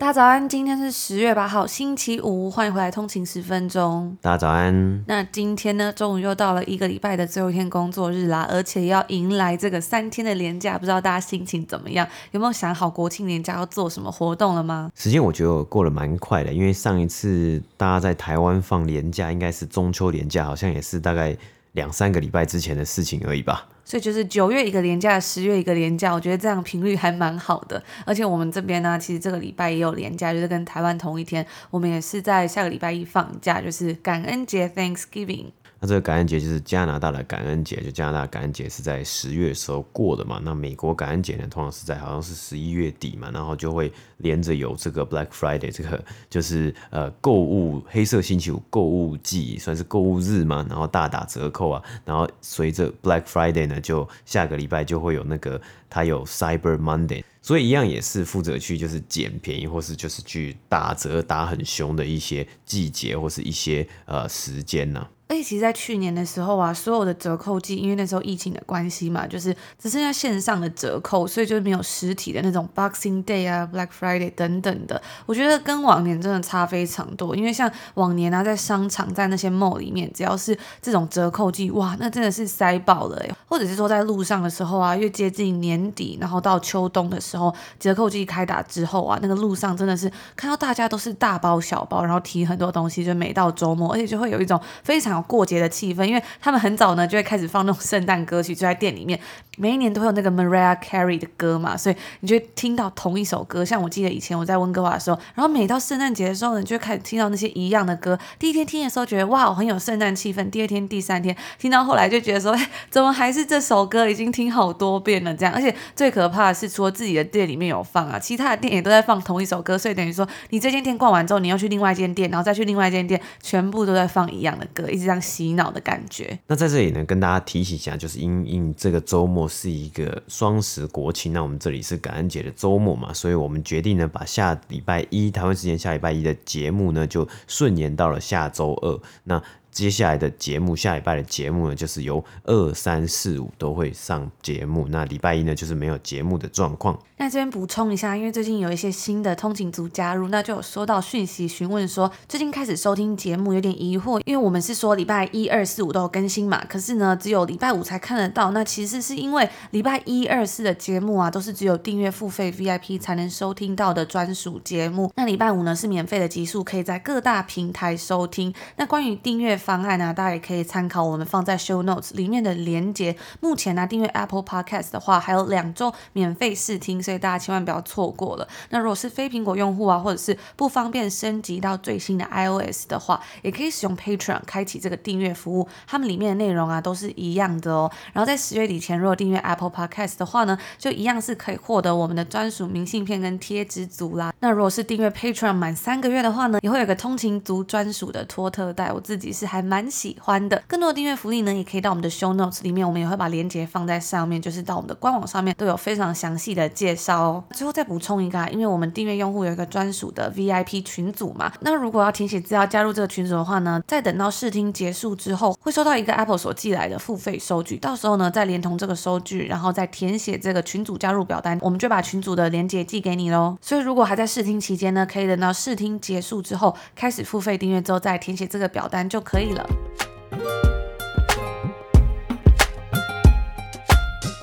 大家早安，今天是十月八号，星期五，欢迎回来通勤十分钟。大家早安。那今天呢，终于又到了一个礼拜的最后一天工作日啦，而且要迎来这个三天的连假，不知道大家心情怎么样？有没有想好国庆年假要做什么活动了吗？时间我觉得过得蛮快的，因为上一次大家在台湾放年假，应该是中秋年假，好像也是大概两三个礼拜之前的事情而已吧。所以就是九月一个连假，十月一个连假，我觉得这样频率还蛮好的。而且我们这边呢，其实这个礼拜也有连假，就是跟台湾同一天，我们也是在下个礼拜一放假，就是感恩节 （Thanksgiving）。那这个感恩节就是加拿大的感恩节，就加拿大感恩节是在十月时候过的嘛。那美国感恩节呢，通常是在好像是十一月底嘛，然后就会连着有这个 Black Friday，这个就是呃购物黑色星期五购物季，算是购物日嘛，然后大打折扣啊。然后随着 Black Friday 呢，就下个礼拜就会有那个它有 Cyber Monday，所以一样也是负责去就是捡便宜，或是就是去打折打很凶的一些季节或是一些呃时间呢、而且其实，在去年的时候啊，所有的折扣季，因为那时候疫情的关系嘛，就是只剩下线上的折扣，所以就没有实体的那种 Boxing Day 啊、Black Friday 等等的。我觉得跟往年真的差非常多，因为像往年啊，在商场、在那些 mall 里面，只要是这种折扣季，哇，那真的是塞爆了诶。或者是说在路上的时候啊，越接近年底，然后到秋冬的时候，折扣季开打之后啊，那个路上真的是看到大家都是大包小包，然后提很多东西，就每到周末，而且就会有一种非常。过节的气氛，因为他们很早呢就会开始放那种圣诞歌曲，就在店里面，每一年都会有那个 Mariah Carey 的歌嘛，所以你就听到同一首歌。像我记得以前我在温哥华的时候，然后每到圣诞节的时候呢，你就会开始听到那些一样的歌。第一天听的时候觉得哇，很有圣诞气氛；第二天、第三天听到后来就觉得说，哎，怎么还是这首歌？已经听好多遍了这样。而且最可怕的是，除了自己的店里面有放啊，其他的店也都在放同一首歌，所以等于说你这间店逛完之后，你要去另外一间店，然后再去另外一间店，全部都在放一样的歌，一直这样洗脑的感觉。那在这里呢，跟大家提醒一下，就是因因这个周末是一个双十国庆，那我们这里是感恩节的周末嘛，所以我们决定呢，把下礼拜一台湾时间下礼拜一的节目呢，就顺延到了下周二。那接下来的节目，下礼拜的节目呢，就是由二三四五都会上节目。那礼拜一呢，就是没有节目的状况。那这边补充一下，因为最近有一些新的通勤族加入，那就有收到讯息询问说，最近开始收听节目有点疑惑，因为我们是说礼拜一、二、四、五都有更新嘛，可是呢，只有礼拜五才看得到。那其实是因为礼拜一、二、四的节目啊，都是只有订阅付费 VIP 才能收听到的专属节目。那礼拜五呢，是免费的集数，可以在各大平台收听。那关于订阅方案呢，大家也可以参考我们放在 show notes 里面的连结。目前呢，订阅 Apple Podcast 的话，还有两周免费试听，所以大家千万不要错过了。那如果是非苹果用户啊，或者是不方便升级到最新的 iOS 的话，也可以使用 Patreon 开启这个订阅服务，他们里面的内容啊都是一样的哦。然后在十月底前，如果订阅 Apple Podcast 的话呢，就一样是可以获得我们的专属明信片跟贴纸组啦。那如果是订阅 Patreon 满三个月的话呢，也会有个通勤族专属的托特袋，我自己是还蛮。喜欢的更多的订阅福利呢，也可以到我们的 show notes 里面，我们也会把链接放在上面，就是到我们的官网上面都有非常详细的介绍哦。最后再补充一个，啊因为我们订阅用户有一个专属的 VIP 群组嘛，那如果要填写资料加入这个群组的话呢，在等到试听结束之后，会收到一个 Apple 所寄来的付费收据，到时候呢再连同这个收据，然后再填写这个群组加入表单，我们就把群组的链接寄给你喽。所以如果还在试听期间呢，可以等到试听结束之后，开始付费订阅之后再填写这个表单就可以可以了。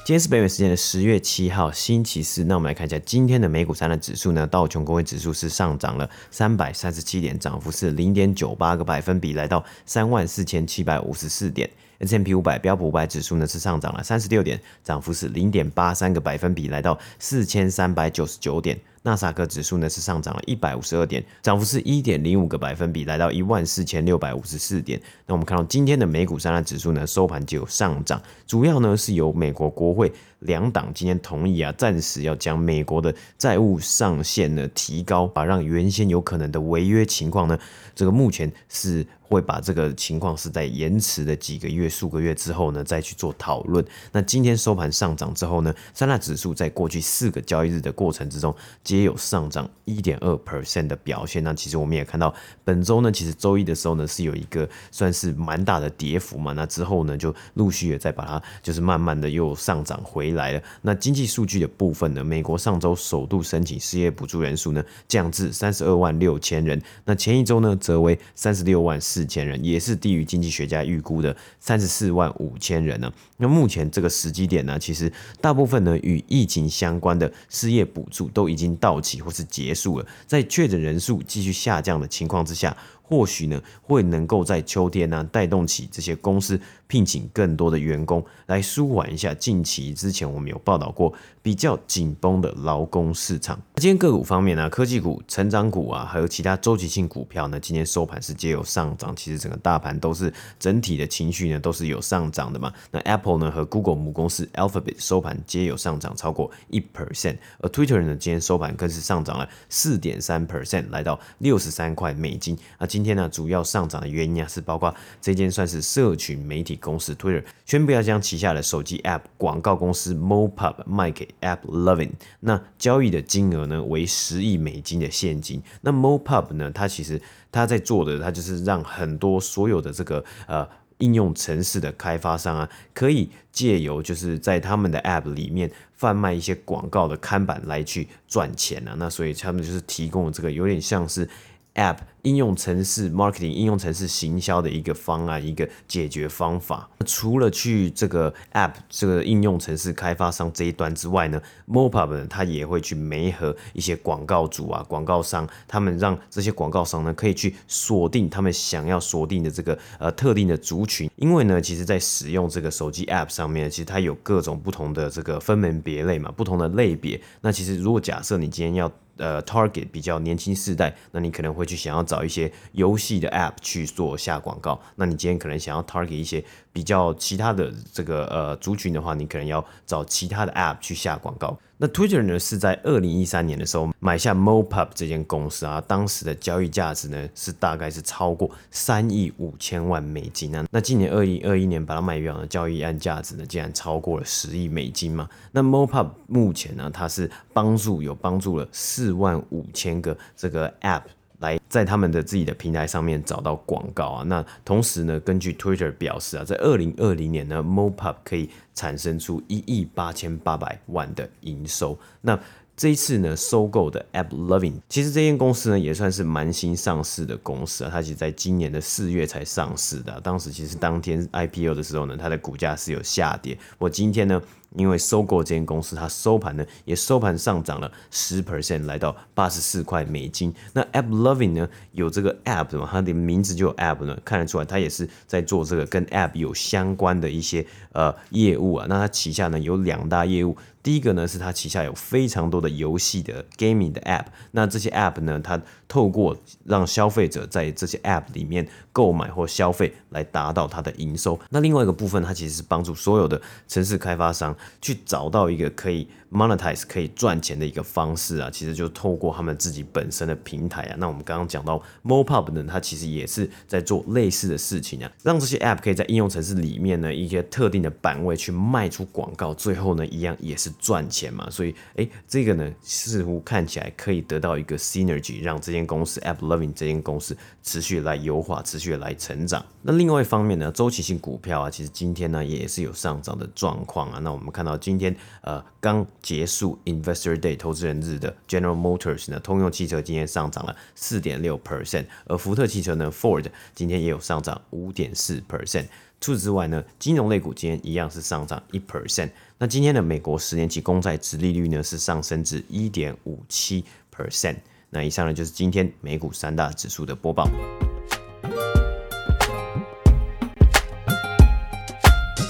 今天是北美时间的十月七号，星期四。那我们来看一下今天的美股三大指数呢，道琼工业指数是上涨了三百三十七点，涨幅是零点九八个百分比，来到三万四千七百五十四点。S M P 五百标普五百指数呢是上涨了三十六点，涨幅是零点八三个百分比，来到四千三百九十九点。纳斯达克指数呢是上涨了一百五十二点，涨幅是一点零五个百分比，来到一万四千六百五十四点。那我们看到今天的美股三大指数呢收盘就有上涨，主要呢是由美国国会两党今天同意啊，暂时要将美国的债务上限呢提高，把让原先有可能的违约情况呢，这个目前是。会把这个情况是在延迟的几个月、数个月之后呢，再去做讨论。那今天收盘上涨之后呢，三大指数在过去四个交易日的过程之中，皆有上涨一点二 percent 的表现。那其实我们也看到，本周呢，其实周一的时候呢，是有一个算是蛮大的跌幅嘛。那之后呢，就陆续的在把它就是慢慢的又上涨回回来了。那经济数据的部分呢，美国上周首度申请失业补助人数呢，降至三十二万六千人。那前一周呢，则为三十六万四千人，也是低于经济学家预估的三十四万五千人呢。那目前这个时机点呢，其实大部分呢与疫情相关的失业补助都已经到期或是结束了，在确诊人数继续下降的情况之下。或许呢，会能够在秋天呢带动起这些公司聘请更多的员工，来舒缓一下近期之前我们有报道过比较紧绷的劳工市场。今天个股方面呢，科技股、成长股啊，还有其他周期性股票呢，今天收盘是皆有上涨。其实整个大盘都是整体的情绪呢都是有上涨的嘛。那 Apple 呢和 Google 母公司 Alphabet 收盘皆有上涨超过一 percent，而 Twitter 呢今天收盘更是上涨了四点三 percent，来到六十三块美金。啊。今今天呢，主要上涨的原因啊，是包括这间算是社群媒体公司 Twitter 宣布要将旗下的手机 App 广告公司 MoPub 卖给 App Loving，那交易的金额呢为十亿美金的现金。那 MoPub 呢，它其实它在做的，它就是让很多所有的这个呃应用城市的开发商啊，可以借由就是在他们的 App 里面贩卖一些广告的看板来去赚钱啊。那所以他们就是提供这个有点像是。App 应用程式 marketing 应用程式行销的一个方案，一个解决方法。除了去这个 App 这个应用程式开发商这一端之外呢，MoPub 呢，它也会去媒合一些广告主啊、广告商，他们让这些广告商呢可以去锁定他们想要锁定的这个呃特定的族群。因为呢，其实在使用这个手机 App 上面，其实它有各种不同的这个分门别类嘛，不同的类别。那其实如果假设你今天要呃，target 比较年轻世代，那你可能会去想要找一些游戏的 app 去做下广告。那你今天可能想要 target 一些比较其他的这个呃族群的话，你可能要找其他的 app 去下广告。那 Twitter 呢是在二零一三年的时候买下 MoPub 这间公司啊，当时的交易价值呢是大概是超过三亿五千万美金啊。那今年二零二一年把它卖掉呢交易案价值呢，竟然超过了十亿美金嘛。那 MoPub 目前呢，它是帮助有帮助了四万五千个这个 App。来在他们的自己的平台上面找到广告啊，那同时呢，根据 Twitter 表示啊，在二零二零年呢，MoPub 可以产生出一亿八千八百万的营收。那这一次呢，收购的 App Loving，其实这间公司呢也算是蛮新上市的公司啊，它其实在今年的四月才上市的啊，当时其实当天 IPO 的时候呢，它的股价是有下跌。我今天呢。因为收购这间公司，它收盘呢也收盘上涨了十 percent，来到八十四块美金。那 App Loving 呢有这个 app 嘛，它的名字就有 app 呢，看得出来它也是在做这个跟 app 有相关的一些呃业务啊。那它旗下呢有两大业务，第一个呢是它旗下有非常多的游戏的 gaming 的 app，那这些 app 呢它透过让消费者在这些 app 里面购买或消费来达到它的营收。那另外一个部分，它其实是帮助所有的城市开发商。去找到一个可以 monetize 可以赚钱的一个方式啊，其实就透过他们自己本身的平台啊。那我们刚刚讲到 MoPub 呢，它其实也是在做类似的事情啊，让这些 app 可以在应用程式里面呢一些特定的版位去卖出广告，最后呢一样也是赚钱嘛。所以诶，这个呢似乎看起来可以得到一个 synergy，让这间公司 App Loving 这间公司持续来优化，持续来成长。那另外一方面呢，周期性股票啊，其实今天呢也是有上涨的状况啊。那我们我们看到今天呃刚。结束 Investor Day 投资人日的 General Motors 呢，通用汽车今天上涨了四点六 percent，而福特汽车呢，Ford 今天也有上涨五点四 percent。除此之外呢，金融类股今天一样是上涨一 percent。那今天的美国十年期公债殖利率呢是上升至一点五七 percent。那以上呢就是今天美股三大指数的播报。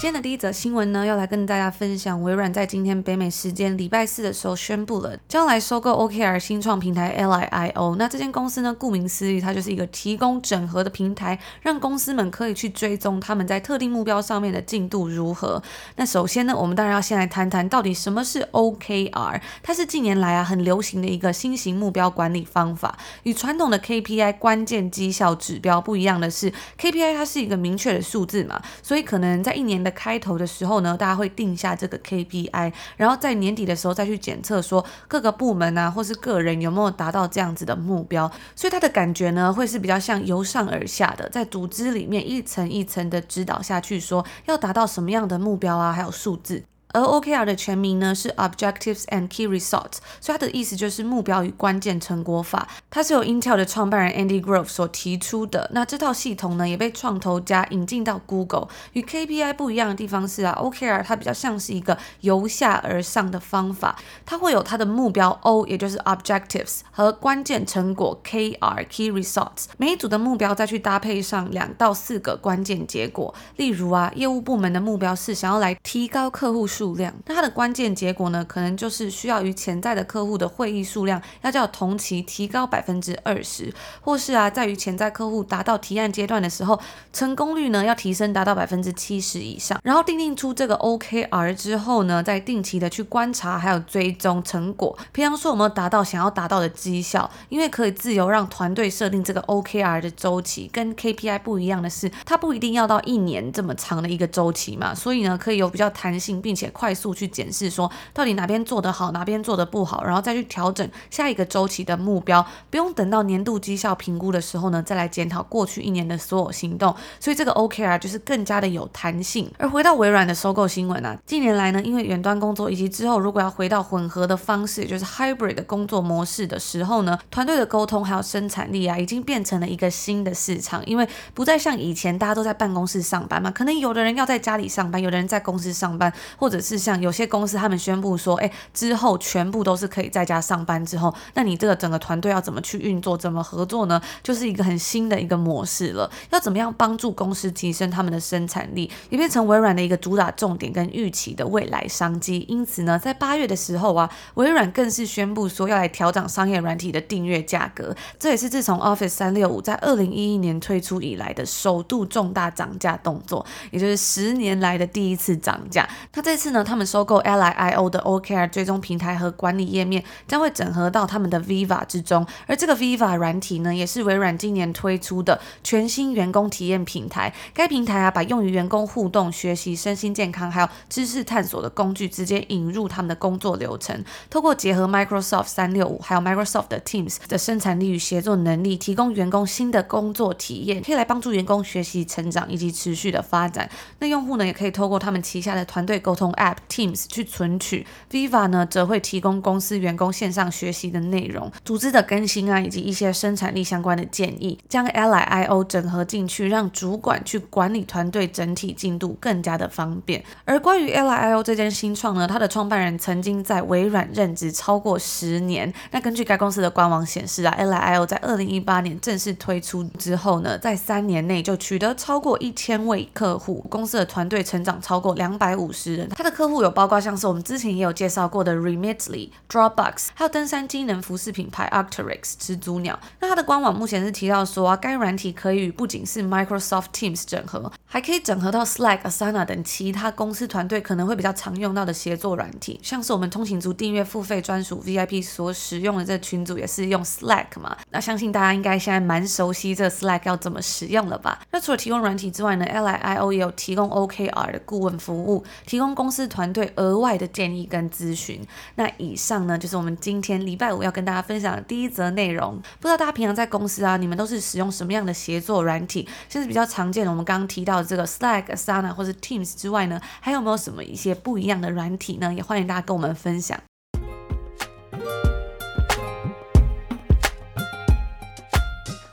今天的第一则新闻呢，要来跟大家分享，微软在今天北美时间礼拜四的时候宣布了，将来收购 OKR 新创平台 Ally.io。那这间公司呢，顾名思义，它就是一个提供整合的平台，让公司们可以去追踪他们在特定目标上面的进度如何。那首先呢，我们当然要先来谈谈到底什么是 OKR。它是近年来啊很流行的一个新型目标管理方法，与传统的 KPI 关键绩效指标不一样的是，KPI 它是一个明确的数字嘛，所以可能在一年的开头的时候呢，大家会定下这个 KPI，然后在年底的时候再去检测说各个部门啊或是个人有没有达到这样子的目标，所以他的感觉呢会是比较像由上而下的，在组织里面一层一层的指导下去，说要达到什么样的目标啊，还有数字。而 OKR 的全名呢是 Objectives and Key Results，所以它的意思就是目标与关键成果法。它是由 Intel 的创办人 Andy Grove 所提出的。那这套系统呢也被创投家引进到 Google。与 KPI 不一样的地方是啊，OKR 它比较像是一个由下而上的方法。它会有它的目标 O，也就是 Objectives 和关键成果 KR Key Results。每一组的目标再去搭配上两到四个关键结果。例如啊，业务部门的目标是想要来提高客户数量，那它的关键结果呢，可能就是需要与潜在的客户的会议数量要较同期提高百分之二十，或是啊，在于潜在客户达到提案阶段的时候，成功率呢要提升达到百分之七十以上。然后订定出这个 OKR 之后呢，再定期的去观察，还有追踪成果，平常说有没有达到想要达到的绩效。因为可以自由让团队设定这个 OKR 的周期，跟 KPI 不一样的是，它不一定要到一年这么长的一个周期嘛，所以呢，可以有比较弹性，并且快速去检视说到底哪边做得好，哪边做得不好，然后再去调整下一个周期的目标，不用等到年度绩效评估的时候呢，再来检讨过去一年的所有行动。所以这个 OKR 就是更加的有弹性。而回到微软的收购新闻啊，近年来呢，因为远端工作以及之后如果要回到混合的方式，就是 hybrid 的工作模式的时候呢，团队的沟通还有生产力啊，已经变成了一个新的市场。因为不再像以前大家都在办公室上班嘛，可能有的人要在家里上班，有的人在公司上班，或者是像有些公司他们宣布说，哎，之后全部都是可以在家上班之后，那你这个整个团队要怎么去运作，怎么合作呢？就是一个很新的一个模式了。要怎么样帮助公司提升他们的生产力，也变成微软的一个主打重点跟预期的未来商机。因此呢，在八月的时候啊，微软更是宣布说要来调整商业软体的订阅价格，这也是自从 Office 三六五在二零一一年推出以来的首度重大涨价动作，也就是十年来的第一次涨价。那这次呢，他们收购 LIO 的 OKR 追踪平台和管理页面将会整合到他们的 Viva 之中，而这个 Viva 软体呢，也是微软今年推出的全新员工体验平台。该平台啊，把用于员工互动、学习、身心健康还有知识探索的工具直接引入他们的工作流程，透过结合 Microsoft 三六五还有 Microsoft 的 Teams 的生产力与协作能力，提供员工新的工作体验，可以来帮助员工学习成长以及持续的发展。那用户呢，也可以透过他们旗下的团队沟通 App Teams 去存取。Viva 呢，则会提供公司员工线上学习的内容、组织的更新啊，以及一些生产力相关的建议，将 LIO 整合进去，让主管去管理团队整体进度更加的方便。而关于 LIO 这间新创呢，它的创办人曾经在微软任职超过十年。那根据该公司的官网显示啊，LIO 在二零一八年正式推出之后呢，在三年内就取得超过一千位客户，公司的团队成长超过两百五十人。它的客户有包括像是我们之前也有介绍过的 Remitly、Dropbox，还有登山机能服饰品牌 Arc'teryx 始祖鸟。那它的官网目前是提到说啊，该软体可以与不仅是 Microsoft Teams 整合，还可以整合到 Slack、Asana 等其他公司团队可能会比较常用到的协作软体，像是我们通勤族订阅付费专属 VIP 所使用的这群组也是用 Slack 嘛。那相信大家应该现在蛮熟悉这 Slack 要怎么使用了吧？那除了提供软体之外呢，LIO 也有提供 OKR 的顾问服务，提供公司是团队额外的建议跟咨询。那以上呢，就是我们今天礼拜五要跟大家分享的第一则内容。不知道大家平常在公司啊，你们都是使用什么样的协作软体？甚至比较常见的，我们刚刚提到的这个 Slack、Asana 或者 Teams 之外呢，还有没有什么一些不一样的软体呢？也欢迎大家跟我们分享。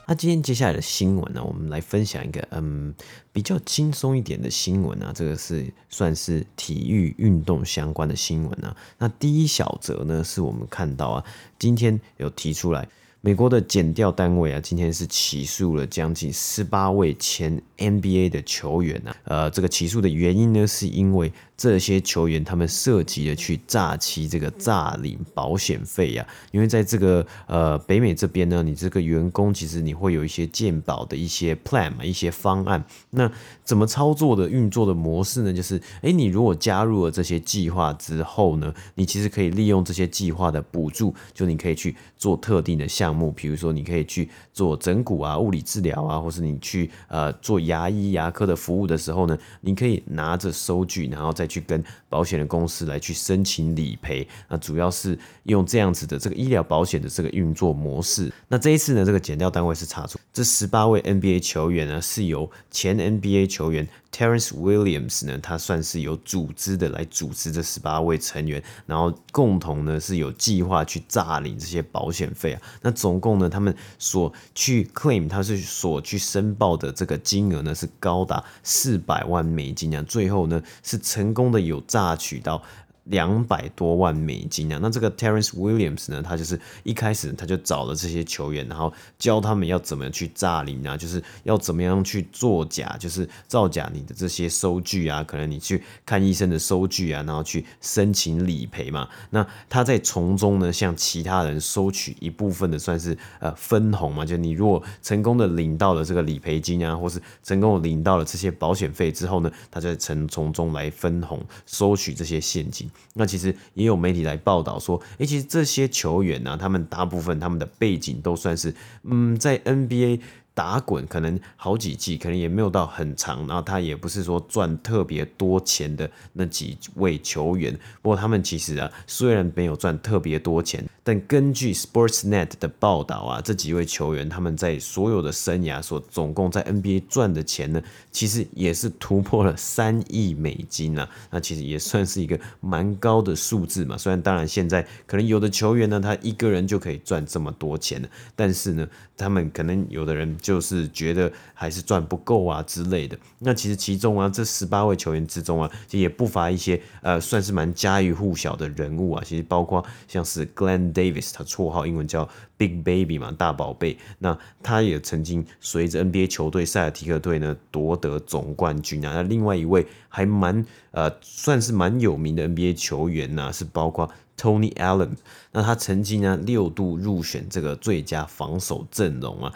那今天接下来的新闻呢，我们来分享一个嗯比较轻松一点的新闻啊，这个是算是体育运动相关的新闻啊。那第一小则呢，是我们看到啊，今天有提出来。美国的减调单位啊，今天是起诉了将近十八位前 NBA 的球员啊。呃，这个起诉的原因呢，是因为这些球员他们涉及了去诈欺这个诈领保险费啊。因为在这个呃北美这边呢，你这个员工其实你会有一些健保的一些 plan 嘛，一些方案。那怎么操作的运作的模式呢？就是，诶，你如果加入了这些计划之后呢，你其实可以利用这些计划的补助，就你可以去做特定的项目，目比如说你可以去做整骨啊、物理治疗啊，或是你去呃做牙医牙科的服务的时候呢，你可以拿着收据，然后再去跟保险的公司来去申请理赔。那主要是用这样子的这个医疗保险的这个运作模式。那这一次呢，这个减掉单位是查出这十八位 NBA 球员呢，是由前 NBA 球员。Terence Williams 呢，他算是有组织的来组织这十八位成员，然后共同呢是有计划去诈领这些保险费啊。那总共呢，他们所去 claim，他是所去申报的这个金额呢是高达四百万美金啊。最后呢是成功的有诈取到。两百多万美金啊！那这个 Terence Williams 呢，他就是一开始他就找了这些球员，然后教他们要怎么去诈领啊，就是要怎么样去作假，就是造假你的这些收据啊，可能你去看医生的收据啊，然后去申请理赔嘛。那他在从中呢，向其他人收取一部分的算是呃分红嘛，就你如果成功的领到了这个理赔金啊，或是成功的领到了这些保险费之后呢，他就从从中来分红收取这些现金。那其实也有媒体来报道说，诶，其实这些球员呢、啊，他们大部分他们的背景都算是，嗯，在 NBA。打滚可能好几季，可能也没有到很长，然后他也不是说赚特别多钱的那几位球员。不过他们其实啊，虽然没有赚特别多钱，但根据 Sportsnet 的报道啊，这几位球员他们在所有的生涯所总共在 NBA 赚的钱呢，其实也是突破了三亿美金啊。那其实也算是一个蛮高的数字嘛。虽然当然现在可能有的球员呢，他一个人就可以赚这么多钱了，但是呢，他们可能有的人。就是觉得还是赚不够啊之类的。那其实其中啊，这十八位球员之中啊，其实也不乏一些呃，算是蛮家喻户晓的人物啊。其实包括像是 Glenn Davis，他绰号英文叫 Big Baby 嘛，大宝贝。那他也曾经随着 NBA 球队塞尔提克队呢夺得总冠军啊。那另外一位还蛮呃，算是蛮有名的 NBA 球员呢，是包括 Tony Allen。那他曾经呢六度入选这个最佳防守阵容啊。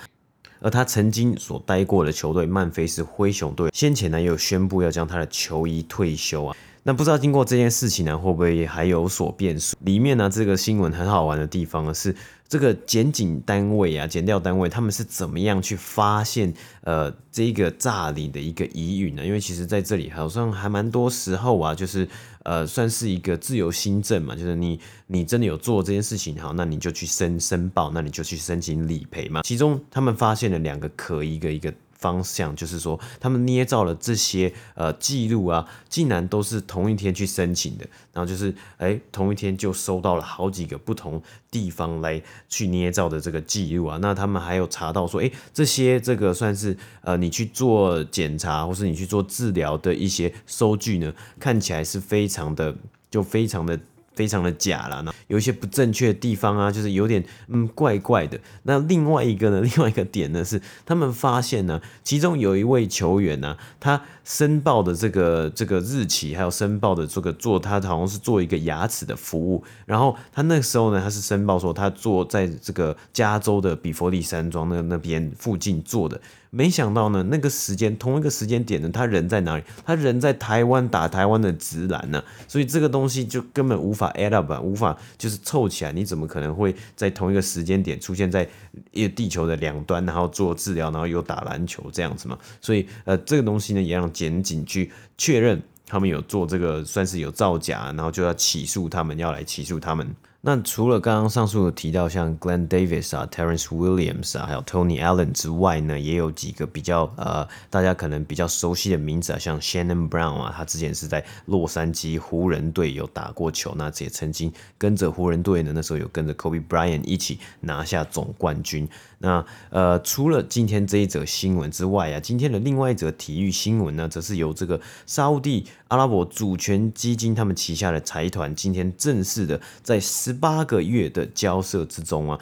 而他曾经所待过的球队曼菲斯灰熊队，先前呢也有宣布要将他的球衣退休啊。那不知道经过这件事情呢，会不会还有所变数？里面呢，这个新闻很好玩的地方呢，是这个检警单位啊，检调单位他们是怎么样去发现呃这个诈领的一个疑云呢？因为其实在这里好像还蛮多时候啊，就是呃算是一个自由新政嘛，就是你你真的有做这件事情，好，那你就去申申报，那你就去申请理赔嘛。其中他们发现了两个可疑的一个。方向就是说，他们捏造了这些呃记录啊，竟然都是同一天去申请的，然后就是哎、同一天就收到了好几个不同地方来去捏造的这个记录啊。那他们还有查到说，哎、这些这个算是呃你去做检查或是你去做治疗的一些收据呢，看起来是非常的就非常的。非常的假了，那有一些不正确的地方啊，就是有点嗯怪怪的。那另外一个呢，另外一个点呢是，他们发现呢，其中有一位球员呢，他申报的这个这个日期，还有申报的这个做他好像是做一个牙齿的服务，然后他那时候呢，他是申报说他做在这个加州的比佛利山庄那那边附近做的。没想到呢，那个时间同一个时间点呢，他人在哪里？他人在台湾打台湾的直篮呢，所以这个东西就根本无法 add up，无法就是凑起来。你怎么可能会在同一个时间点出现在一地球的两端，然后做治疗，然后又打篮球这样子嘛？所以呃，这个东西呢，也让检警去确认他们有做这个，算是有造假，然后就要起诉他们，要来起诉他们。那除了刚刚上述提到像 Glenn Davis 啊、Terence Williams 啊，还有 Tony Allen 之外呢，也有几个比较呃大家可能比较熟悉的名字啊，像 Shannon Brown 啊，他之前是在洛杉矶湖人队有打过球，那也曾经跟着湖人队呢，那时候有跟着 Kobe Bryant 一起拿下总冠军。那呃，除了今天这一则新闻之外啊，今天的另外一则体育新闻呢，则是由这个沙乌地阿拉伯主权基金他们旗下的财团今天正式的在十八个月的交涉之中啊。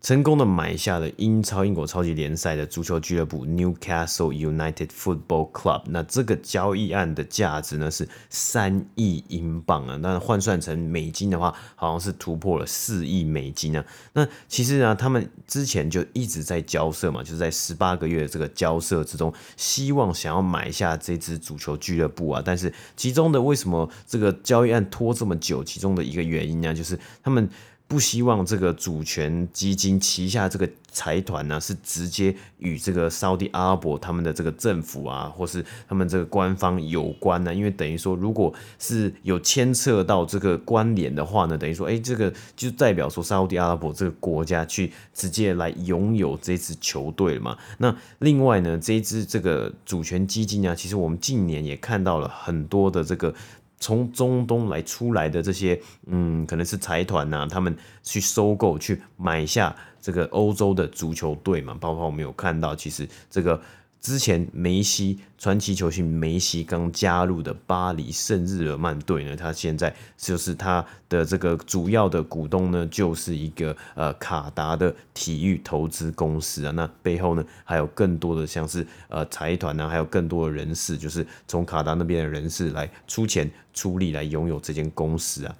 成功的买下了英超英国超级联赛的足球俱乐部 Newcastle United Football Club。那这个交易案的价值呢是三亿英镑啊，那换算成美金的话，好像是突破了四亿美金啊。那其实呢，他们之前就一直在交涉嘛，就是在十八个月的这个交涉之中，希望想要买下这支足球俱乐部啊。但是其中的为什么这个交易案拖这么久？其中的一个原因呢，就是他们。不希望这个主权基金旗下这个财团呢，是直接与这个沙特阿拉伯他们的这个政府啊，或是他们这个官方有关呢？因为等于说，如果是有牵扯到这个关联的话呢，等于说，哎，这个就代表说沙特阿拉伯这个国家去直接来拥有这支球队了嘛。那另外呢，这支这个主权基金啊，其实我们近年也看到了很多的这个。从中东来出来的这些，嗯，可能是财团呐，他们去收购、去买下这个欧洲的足球队嘛，包括我们有看到，其实这个。之前梅西传奇球星梅西刚加入的巴黎圣日耳曼队呢，他现在就是他的这个主要的股东呢，就是一个呃卡达的体育投资公司啊。那背后呢还有更多的像是呃财团啊，还有更多的人士，就是从卡达那边的人士来出钱出力来拥有这间公司啊。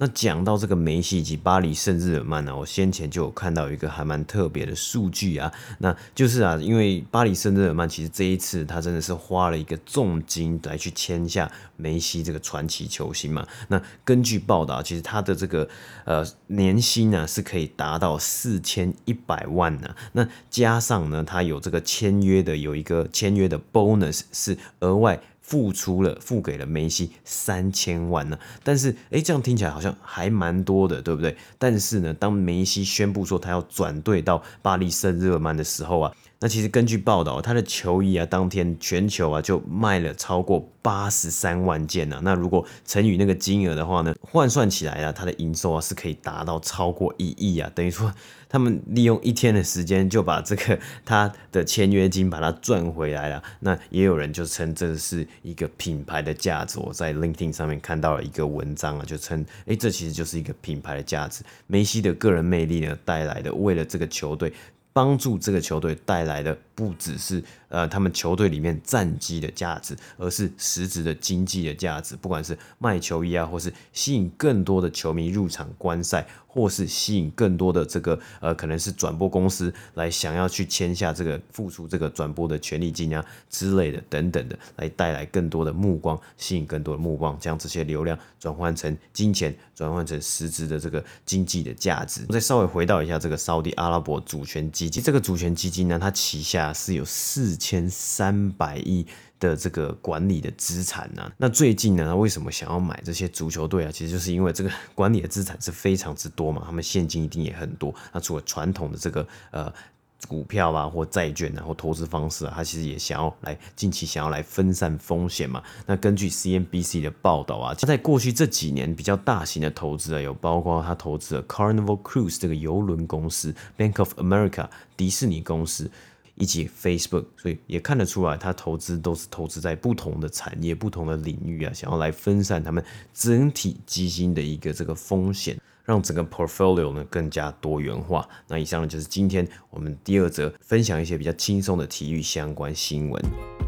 那讲到这个梅西以及巴黎圣日耳曼呢，我先前就有看到一个还蛮特别的数据啊，那就是啊，因为巴黎圣日耳曼其实这一次他真的是花了一个重金来去签下梅西这个传奇球星嘛。那根据报道，其实他的这个呃年薪呢是可以达到四千一百万呢。那加上呢，他有这个签约的有一个签约的 bonus 是额外。付出了，付给了梅西三千万呢，但是诶，这样听起来好像还蛮多的，对不对？但是呢，当梅西宣布说他要转队到巴黎圣日耳曼的时候啊。那其实根据报道，他的球衣啊，当天全球啊就卖了超过八十三万件啊。那如果乘以那个金额的话呢，换算起来啊，他的营收啊是可以达到超过一亿啊。等于说，他们利用一天的时间就把这个他的签约金把它赚回来了。那也有人就称这是一个品牌的价值。我在 LinkedIn 上面看到了一个文章啊，就称，哎，这其实就是一个品牌的价值。梅西的个人魅力呢带来的，为了这个球队。帮助这个球队带来的不只是呃他们球队里面战绩的价值，而是实质的经济的价值。不管是卖球衣啊，或是吸引更多的球迷入场观赛。或是吸引更多的这个呃，可能是转播公司来想要去签下这个付出这个转播的权利金啊之类的等等的，来带来更多的目光，吸引更多的目光，将这些流量转换成金钱，转换成实质的这个经济的价值。我再稍微回到一下这个沙乌地阿拉伯主权基金，这个主权基金呢，它旗下是有四千三百亿。的这个管理的资产呢、那最近呢，他为什么想要买这些足球队啊？其实就是因为这个管理的资产是非常之多嘛，他们现金一定也很多。那除了传统的这个呃股票啊或债券啊或投资方式啊，他其实也想要来近期想要来分散风险嘛。那根据 CNBC 的报道啊，他在过去这几年比较大型的投资啊，有包括他投资了 Carnival Cruise 这个邮轮公司、Bank of America 迪士尼公司。以及 Facebook，所以也看得出来，他投资都是投资在不同的产业、不同的领域啊，想要来分散他们整体基金的一个这个风险，让整个 portfolio 呢更加多元化。那以上呢就是今天我们第二则分享一些比较轻松的体育相关新闻。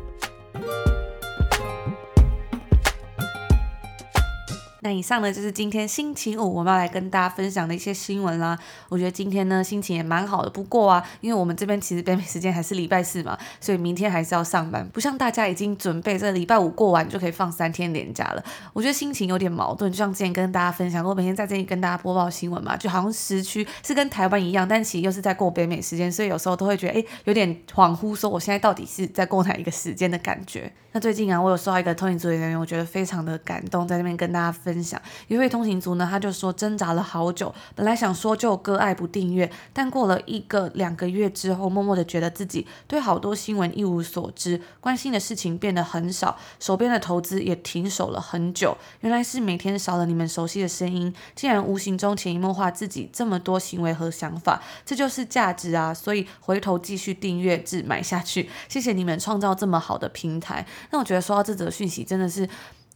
那以上呢，就是今天星期五我们要来跟大家分享的一些新闻啦。我觉得今天呢心情也蛮好的，不过啊，因为我们这边其实北美时间还是礼拜四嘛，所以明天还是要上班，不像大家已经准备这礼拜五过完就可以放三天年假了。我觉得心情有点矛盾，就像之前跟大家分享过，每天在这里跟大家播报新闻嘛，就好像时区是跟台湾一样，但其实又是在过北美时间，所以有时候都会觉得哎有点恍惚，说我现在到底是在过哪一个时间的感觉。那最近啊，我有收到一个通勤族的留言，我觉得非常的感动，在那边跟大家分分享。一位通勤族呢，他就说挣扎了好久，本来想说就割爱不订阅，但过了一个两个月之后，默默的觉得自己对好多新闻一无所知，关心的事情变得很少，手边的投资也停手了很久。原来是每天少了你们熟悉的声音，竟然无形中潜移默化自己这么多行为和想法，这就是价值啊！所以回头继续订阅至买下去，谢谢你们创造这么好的平台。那我觉得说到这则讯息真的是。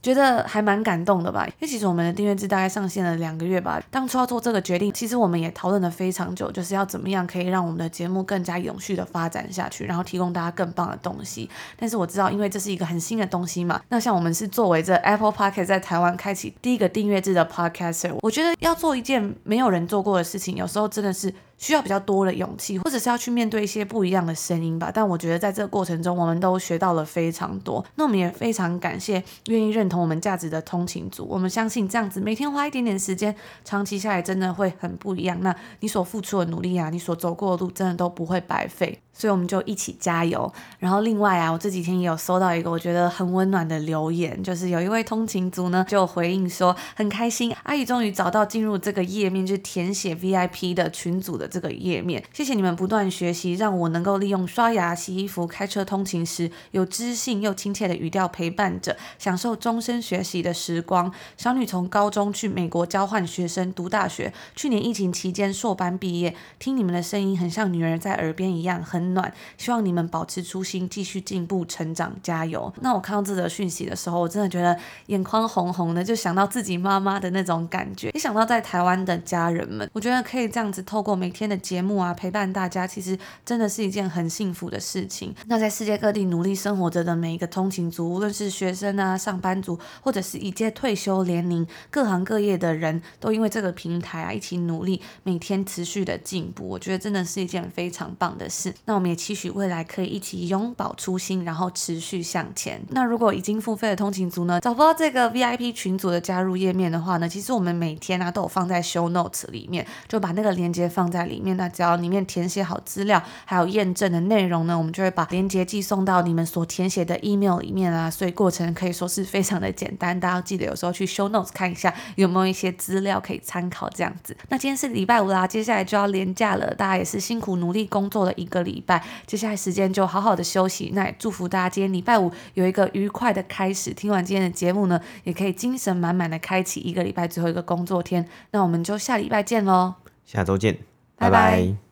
觉得还蛮感动的吧。因为其实我们的订阅制大概上线了两个月吧。当初要做这个决定，其实我们也讨论了非常久，就是要怎么样可以让我们的节目更加永续的发展下去，然后提供大家更棒的东西。但是我知道，因为这是一个很新的东西嘛，那像我们是作为这 Apple Podcast 在台湾开启第一个订阅制的 Podcaster，我觉得要做一件没有人做过的事情，有时候真的是。需要比较多的勇气，或者是要去面对一些不一样的声音吧。但我觉得在这个过程中，我们都学到了非常多。那我们也非常感谢愿意认同我们价值的通勤族。我们相信这样子每天花一点点时间，长期下来真的会很不一样。那你所付出的努力啊，你所走过的路，真的都不会白费。所以我们就一起加油。然后另外啊，我这几天也有收到一个我觉得很温暖的留言，就是有一位通勤族呢就回应说很开心，阿姨终于找到进入这个页面，就是填写 VIP 的群组的这个页面。谢谢你们不断学习，让我能够利用刷牙、洗衣服、开车通勤时有知性又亲切的语调陪伴着，享受终身学习的时光。小女从高中去美国交换学生读大学，去年疫情期间硕班毕业，听你们的声音很像女儿在耳边一样，很。暖，希望你们保持初心，继续进步成长，加油。那我看到这则讯息的时候，我真的觉得眼眶红红的，就想到自己妈妈的那种感觉，一想到在台湾的家人们。我觉得可以这样子透过每天的节目啊，陪伴大家，其实真的是一件很幸福的事情。那在世界各地努力生活着的每一个通勤族，无论是学生啊、上班族，或者是已届退休年龄，各行各业的人都因为这个平台啊，一起努力，每天持续的进步。我觉得真的是一件非常棒的事。那我们也期许未来可以一起拥抱初心，然后持续向前。那如果已经付费的通勤族呢，找不到这个 VIP 群组的加入页面的话呢，其实我们每天啊都有放在 Show Notes 里面，就把那个链接放在里面。那只要里面填写好资料，还有验证的内容呢，我们就会把链接寄送到你们所填写的 email 里面啊。所以过程可以说是非常的简单，大家记得有时候去 Show Notes 看一下有没有一些资料可以参考这样子。那今天是礼拜五啦，接下来就要连假了，大家也是辛苦努力工作了一个礼拜。接下来时间就好好的休息，那也祝福大家今天礼拜五有一个愉快的开始。听完今天的节目呢，也可以精神满满的开启一个礼拜最后一个工作天。那我们就下礼拜见喽，下周见，拜拜。拜拜。